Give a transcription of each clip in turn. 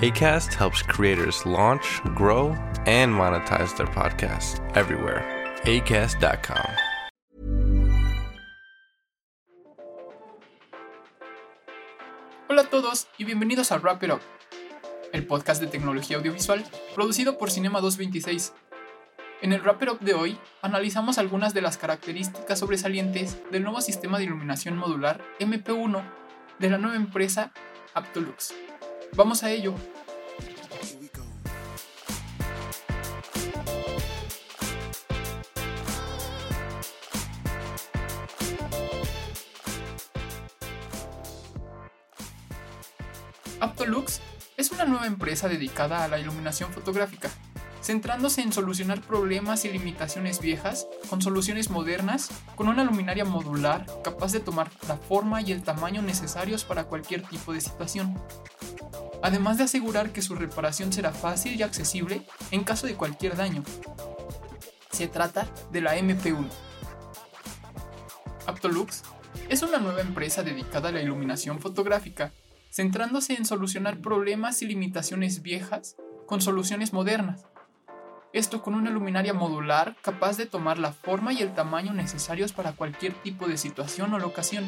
ACAST helps creators launch, grow, and monetize their podcasts everywhere. ACAST.com. Hola a todos y bienvenidos a Wrap It Up, el podcast de tecnología audiovisual producido por Cinema 226. En el Wrap It Up de hoy analizamos algunas de las características sobresalientes del nuevo sistema de iluminación modular MP1 de la nueva empresa Aptolux. Vamos a ello. Aptolux es una nueva empresa dedicada a la iluminación fotográfica, centrándose en solucionar problemas y limitaciones viejas con soluciones modernas, con una luminaria modular capaz de tomar la forma y el tamaño necesarios para cualquier tipo de situación. Además de asegurar que su reparación será fácil y accesible en caso de cualquier daño. Se trata de la MP1. Aptolux es una nueva empresa dedicada a la iluminación fotográfica centrándose en solucionar problemas y limitaciones viejas con soluciones modernas. Esto con una luminaria modular capaz de tomar la forma y el tamaño necesarios para cualquier tipo de situación o locación,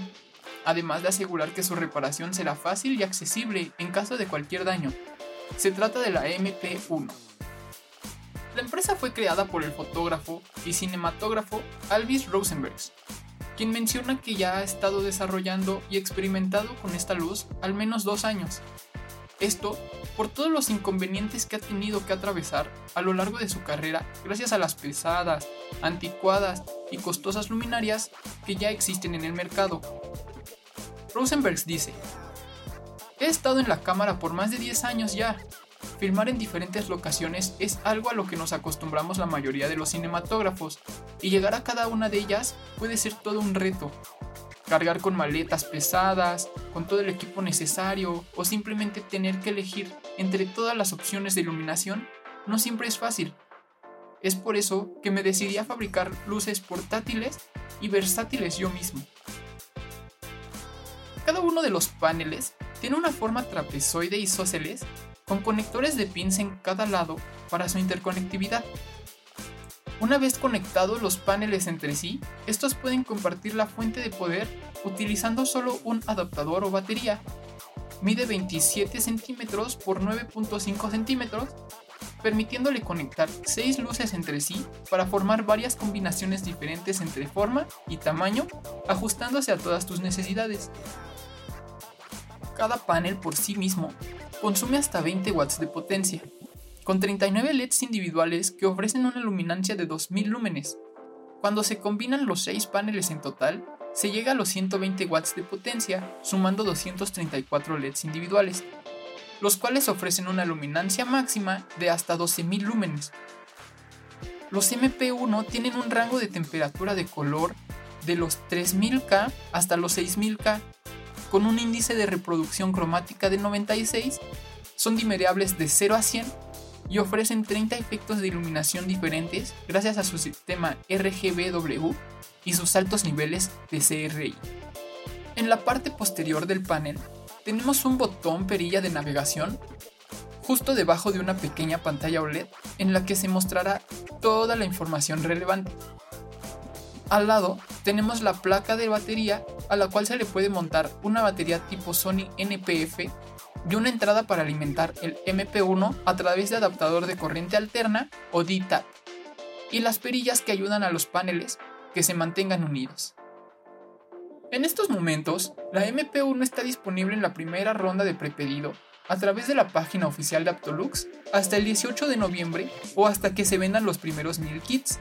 además de asegurar que su reparación será fácil y accesible en caso de cualquier daño. Se trata de la MP1. La empresa fue creada por el fotógrafo y cinematógrafo Alvis Rosenbergs, quien menciona que ya ha estado desarrollando y experimentado con esta luz al menos dos años. Esto por todos los inconvenientes que ha tenido que atravesar a lo largo de su carrera gracias a las pesadas, anticuadas y costosas luminarias que ya existen en el mercado. Rosenbergs dice, He estado en la cámara por más de 10 años ya. Filmar en diferentes locaciones es algo a lo que nos acostumbramos la mayoría de los cinematógrafos, y llegar a cada una de ellas puede ser todo un reto. Cargar con maletas pesadas, con todo el equipo necesario, o simplemente tener que elegir entre todas las opciones de iluminación no siempre es fácil. Es por eso que me decidí a fabricar luces portátiles y versátiles yo mismo. Cada uno de los paneles tiene una forma trapezoide isósceles con conectores de pins en cada lado para su interconectividad. Una vez conectados los paneles entre sí, estos pueden compartir la fuente de poder utilizando solo un adaptador o batería. Mide 27 centímetros por 9.5 centímetros, permitiéndole conectar 6 luces entre sí para formar varias combinaciones diferentes entre forma y tamaño, ajustándose a todas tus necesidades. Cada panel por sí mismo consume hasta 20 watts de potencia, con 39 LEDs individuales que ofrecen una luminancia de 2000 lúmenes. Cuando se combinan los 6 paneles en total, se llega a los 120 watts de potencia, sumando 234 LEDs individuales, los cuales ofrecen una luminancia máxima de hasta 12.000 lúmenes. Los MP1 tienen un rango de temperatura de color de los 3000K hasta los 6000K con un índice de reproducción cromática de 96, son dimeriables de 0 a 100 y ofrecen 30 efectos de iluminación diferentes gracias a su sistema RGBW y sus altos niveles de CRI. En la parte posterior del panel tenemos un botón perilla de navegación justo debajo de una pequeña pantalla OLED en la que se mostrará toda la información relevante. Al lado tenemos la placa de batería a la cual se le puede montar una batería tipo Sony NPF y una entrada para alimentar el MP1 a través de adaptador de corriente alterna o D-Tap y las perillas que ayudan a los paneles que se mantengan unidos. En estos momentos, la MP1 está disponible en la primera ronda de prepedido a través de la página oficial de Aptolux hasta el 18 de noviembre o hasta que se vendan los primeros 1000 kits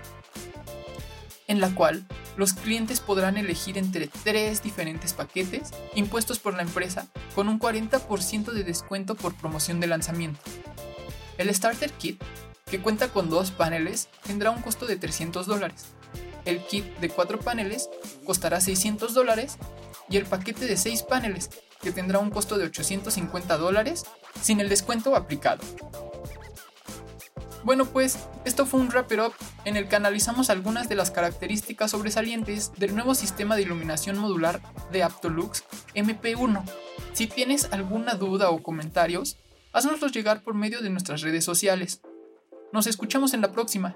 en la cual los clientes podrán elegir entre tres diferentes paquetes impuestos por la empresa con un 40% de descuento por promoción de lanzamiento. El Starter Kit, que cuenta con dos paneles, tendrá un costo de 300 dólares. El kit de cuatro paneles costará 600 dólares y el paquete de seis paneles, que tendrá un costo de 850 dólares sin el descuento aplicado. Bueno pues, esto fue un wrap up en el que analizamos algunas de las características sobresalientes del nuevo sistema de iluminación modular de Aptolux MP1. Si tienes alguna duda o comentarios, haznoslos llegar por medio de nuestras redes sociales. Nos escuchamos en la próxima.